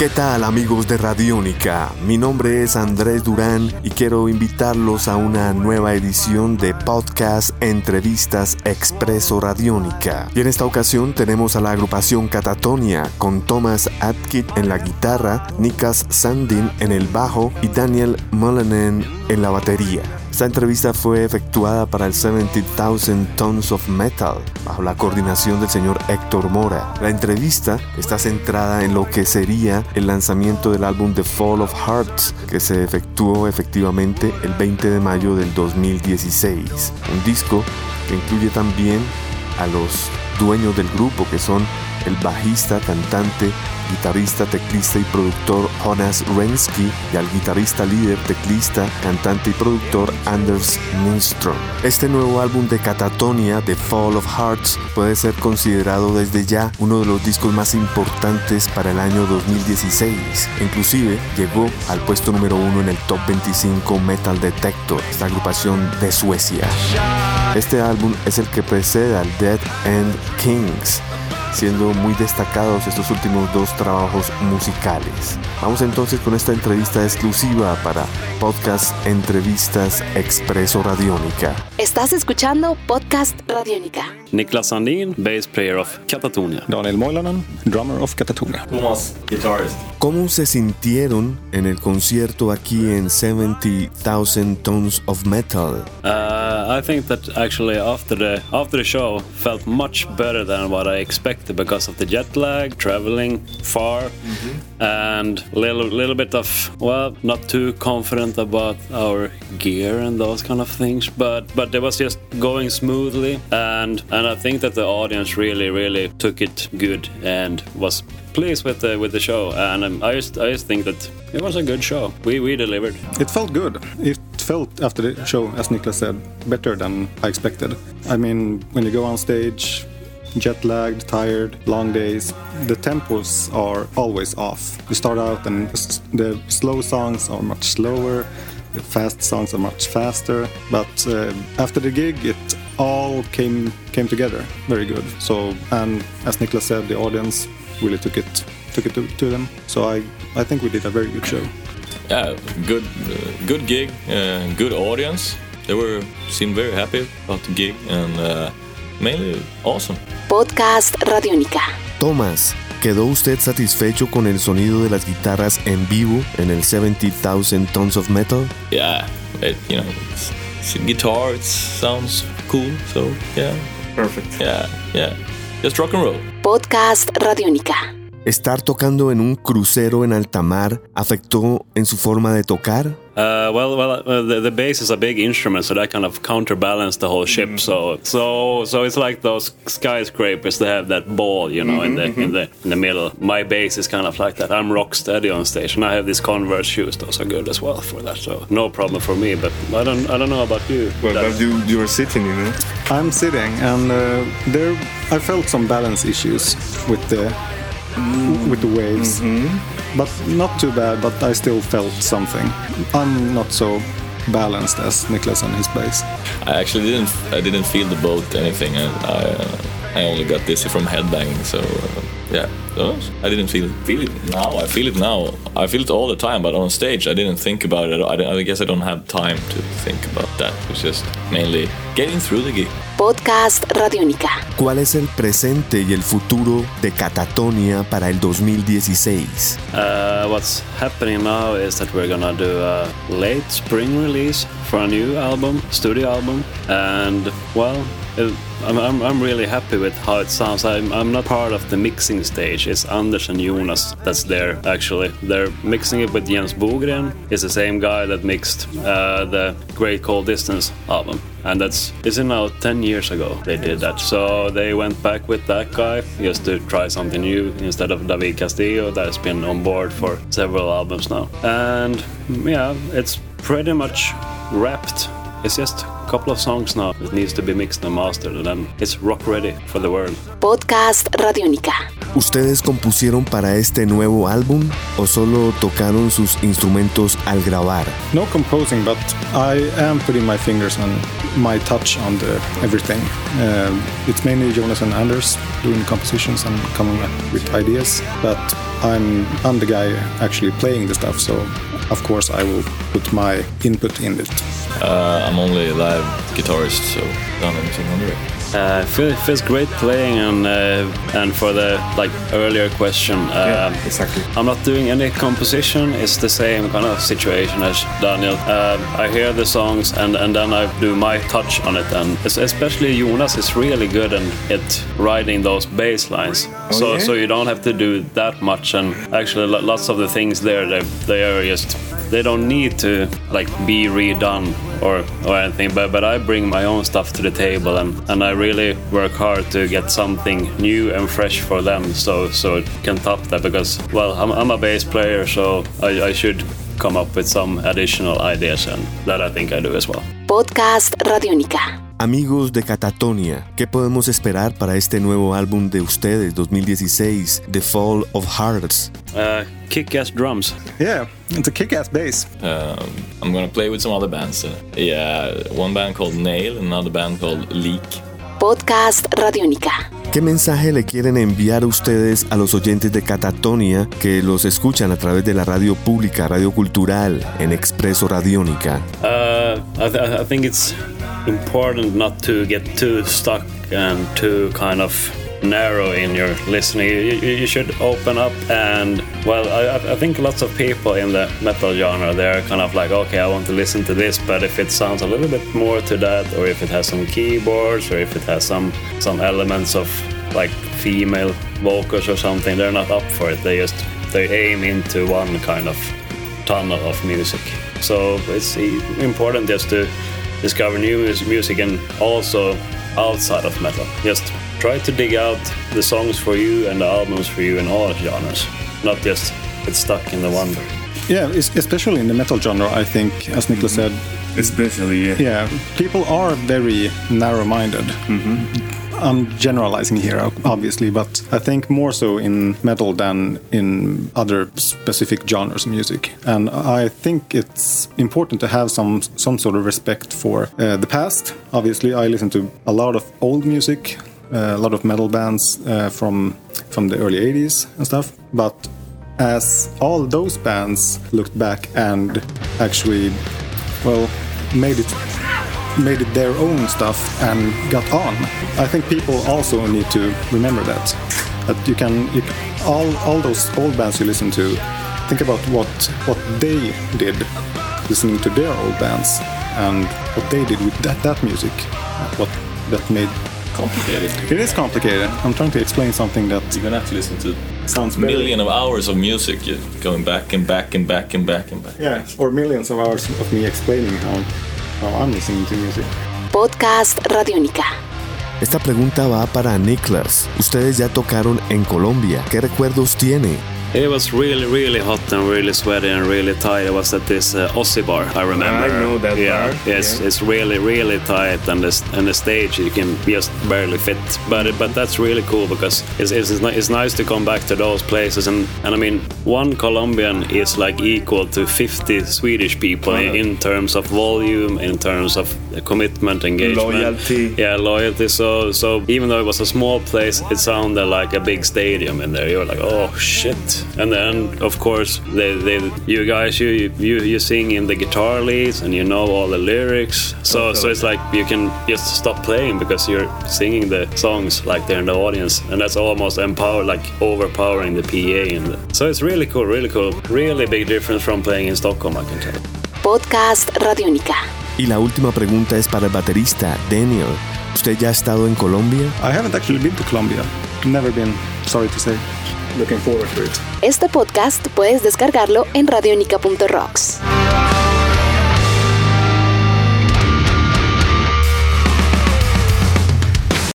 ¿Qué tal amigos de Radiónica? Mi nombre es Andrés Durán y quiero invitarlos a una nueva edición de podcast Entrevistas Expreso Radiónica. Y en esta ocasión tenemos a la agrupación Catatonia con Thomas Atkit en la guitarra, Nikas Sandin en el bajo y Daniel Mullenen en la batería. Esta entrevista fue efectuada para el 70,000 Tons of Metal, bajo la coordinación del señor Héctor Mora. La entrevista está centrada en lo que sería el lanzamiento del álbum The Fall of Hearts, que se efectuó efectivamente el 20 de mayo del 2016. Un disco que incluye también a los dueños del grupo, que son el bajista, cantante, guitarrista, teclista y productor Jonas Rensky y al guitarrista líder, teclista, cantante y productor Anders Lindström. Este nuevo álbum de Catatonia, The Fall of Hearts, puede ser considerado desde ya uno de los discos más importantes para el año 2016. Inclusive llegó al puesto número uno en el Top 25 Metal Detector, esta agrupación de Suecia. Este álbum es el que precede al Dead End Kings, siendo muy destacados estos últimos dos trabajos musicales. Vamos entonces con esta entrevista exclusiva para Podcast Entrevistas Expreso Radiónica. Estás escuchando Podcast Radiónica. Niklas Sandin, bass player of Katatonia. Daniel Moilanen, drummer of Katatonia. Thomas, guitarist. ¿Cómo se sintieron en el concierto aquí en 70,000 Tons of Metal? Uh, I think that actually after the after the show felt much better than what I expected because of the jet lag, traveling far, and little little bit of well, not too confident about our gear and those kind of things. But but it was just going smoothly, and and I think that the audience really really took it good and was pleased with the with the show. And um, I just I just think that it was a good show. We we delivered. It felt good. It felt after the show, as Niklas said, better than I expected. I mean, when you go on stage, jet lagged, tired, long days, the tempos are always off. You start out and the slow songs are much slower, the fast songs are much faster. But uh, after the gig, it all came came together very good. So, and as Niklas said, the audience really took it took it to, to them. So I I think we did a very good show. yeah, good, uh, good gig, uh, good audience. They were seemed very happy about the gig and uh, mainly awesome. Podcast Radiónica. Thomas, ¿quedó usted satisfecho con el sonido de las guitarras en vivo en el 70,000 Tons of Metal? Yeah, it, you know, it's, it's a guitar. It sounds cool. So yeah, Perfect. yeah, yeah. Just rock and roll. Podcast Radiónica. ¿Estar tocando en un crucero en alta mar afectó en su forma de tocar? Uh, well, well, uh, the, the bass is a big instrument, so that kind of counterbalanced the whole ship. So, so, so it's like those skyscrapers. They have that ball, you know, in the in the in the middle. My bass is kind of like that. I'm rock steady on stage, and I have these Converse shoes. Those are good as well for that. So, no problem for me. But I don't, I don't know about you. Well, That- but you you are sitting, you know. I'm sitting, and uh, there I felt some balance issues with the with the waves, but not too bad. But I still felt something. I'm not so balanced as Niklas and his bass. I actually didn't. I didn't feel the boat anything. I I, I only got dizzy from headbanging. So uh, yeah, I didn't feel it. feel it now. I feel it now. I feel it all the time. But on stage, I didn't think about it. I, I guess I don't have time to think about that. It's just mainly getting through the gig. Podcast Radiónica. ¿Cuál es el presente y el futuro de Katatonia para el 2016? Uh, what's happening now is that we're gonna do a late spring release for a new album, studio album, and well, uh, I'm, I'm, really happy with how it sounds. I'm, I'm not part of the mixing stage. It's Anders and Jonas that's there actually. They're mixing it with Jens Bogren. It's the same guy that mixed uh, the Great Cold Distance album. And that's is it now 10 years ago they did that. So they went back with that guy just to try something new instead of David Castillo that's been on board for several albums now. And yeah, it's pretty much wrapped. It's just a couple of songs now that needs to be mixed and mastered and then it's rock ready for the world. Podcast Radio Radiónica. ¿Ustedes compusieron para este nuevo álbum o solo tocaron sus instrumentos al grabar? No composing, but I am putting my fingers on my touch on the everything. Um, it's mainly Jonas and Anders doing compositions and coming up with ideas, but I'm I'm the guy actually playing the stuff, so of course I will put my input in it. Uh, I'm only a live guitarist, so done anything on the record. Uh, feel, feels great playing and uh, and for the like earlier question, uh, exactly. I'm not doing any composition. It's the same kind of situation as Daniel. Uh, I hear the songs and, and then I do my touch on it. And especially Jonas is really good in it writing those bass lines. so yeah? so you don't have to do that much. And actually, lots of the things there they they are just they don't need to like be redone or or anything. But but I bring my own stuff to the table and and I really work hard to get something new and fresh for them. So so it can top that because well I'm I'm a bass player, so I, I should come up with some additional ideas and that I think I do as well. Podcast Radiónica. Amigos de Catatonia, ¿qué podemos esperar para este nuevo álbum de ustedes 2016, The Fall of Hearts? Uh, kick-ass drums. Yeah, it's a kick-ass bass. Um, I'm gonna play with some other bands. Uh, yeah, one band called Nail, another band called Leak. Podcast Radiónica. ¿Qué mensaje le quieren enviar ustedes a los oyentes de Catatonia que los escuchan a través de la radio pública, radio cultural, en Expreso Radiónica? Uh, I, th- I think it's important not to get too stuck and too kind of narrow in your listening. You, you should open up and well, I, I- I think lots of people in the metal genre they're kind of like, okay, I want to listen to this, but if it sounds a little bit more to that, or if it has some keyboards, or if it has some some elements of like female vocals or something, they're not up for it. They just they aim into one kind of tunnel of music. So it's important just to discover new music and also outside of metal. Just try to dig out the songs for you and the albums for you in all genres, not just get stuck in the one. Yeah, especially in the metal genre, I think, as Niklas said, Especially, yeah. yeah, people are very narrow-minded. Mm-hmm. I'm generalizing here, obviously, but I think more so in metal than in other specific genres of music. And I think it's important to have some some sort of respect for uh, the past. Obviously, I listen to a lot of old music, uh, a lot of metal bands uh, from from the early '80s and stuff. But as all those bands looked back and actually, well, made it made it their own stuff and got on. I think people also need to remember that that you can, you can all all those old bands you listen to. Think about what what they did, listening to their old bands and what they did with that that music. What that made Complicated. it is complicated. I'm trying to explain something that You're gonna have to listen to sounds a very- million of hours of music going back and back and back and back and back. Yeah, or millions of hours of me explaining how how I'm listening to music. Podcast Radiónica. Esta pregunta va para Niklas. Ustedes ya tocaron en Colombia. ¿Qué recuerdos tiene? It was really, really hot and really sweaty and really tight. It was at this uh, Aussie bar, I remember. I know that yeah, bar, It's, yeah. it's really, really tight, and the, and the stage you can just barely fit. But but that's really cool because it's, it's, it's, it's nice to come back to those places. And, and I mean, one Colombian is like equal to 50 Swedish people in, in terms of volume, in terms of commitment, engagement. Loyalty. Yeah, loyalty. So, so even though it was a small place, it sounded like a big stadium in there. You were like, oh shit! And then, of course, they, they you guys, you, you you sing in the guitar leads and you know all the lyrics. So so it's like you can just stop playing because you're singing the songs like they're in the audience, and that's almost empower like overpowering the PA. And the, so it's really cool, really cool, really big difference from playing in Stockholm, I can tell. Podcast Radiónica. Y la última pregunta es para el baterista Daniel. ¿Usted ya ha estado en Colombia? I haven't actually been to Colombia. Never been, sorry to say. Looking forward to it. Este podcast puedes descargarlo en radionica.rocks.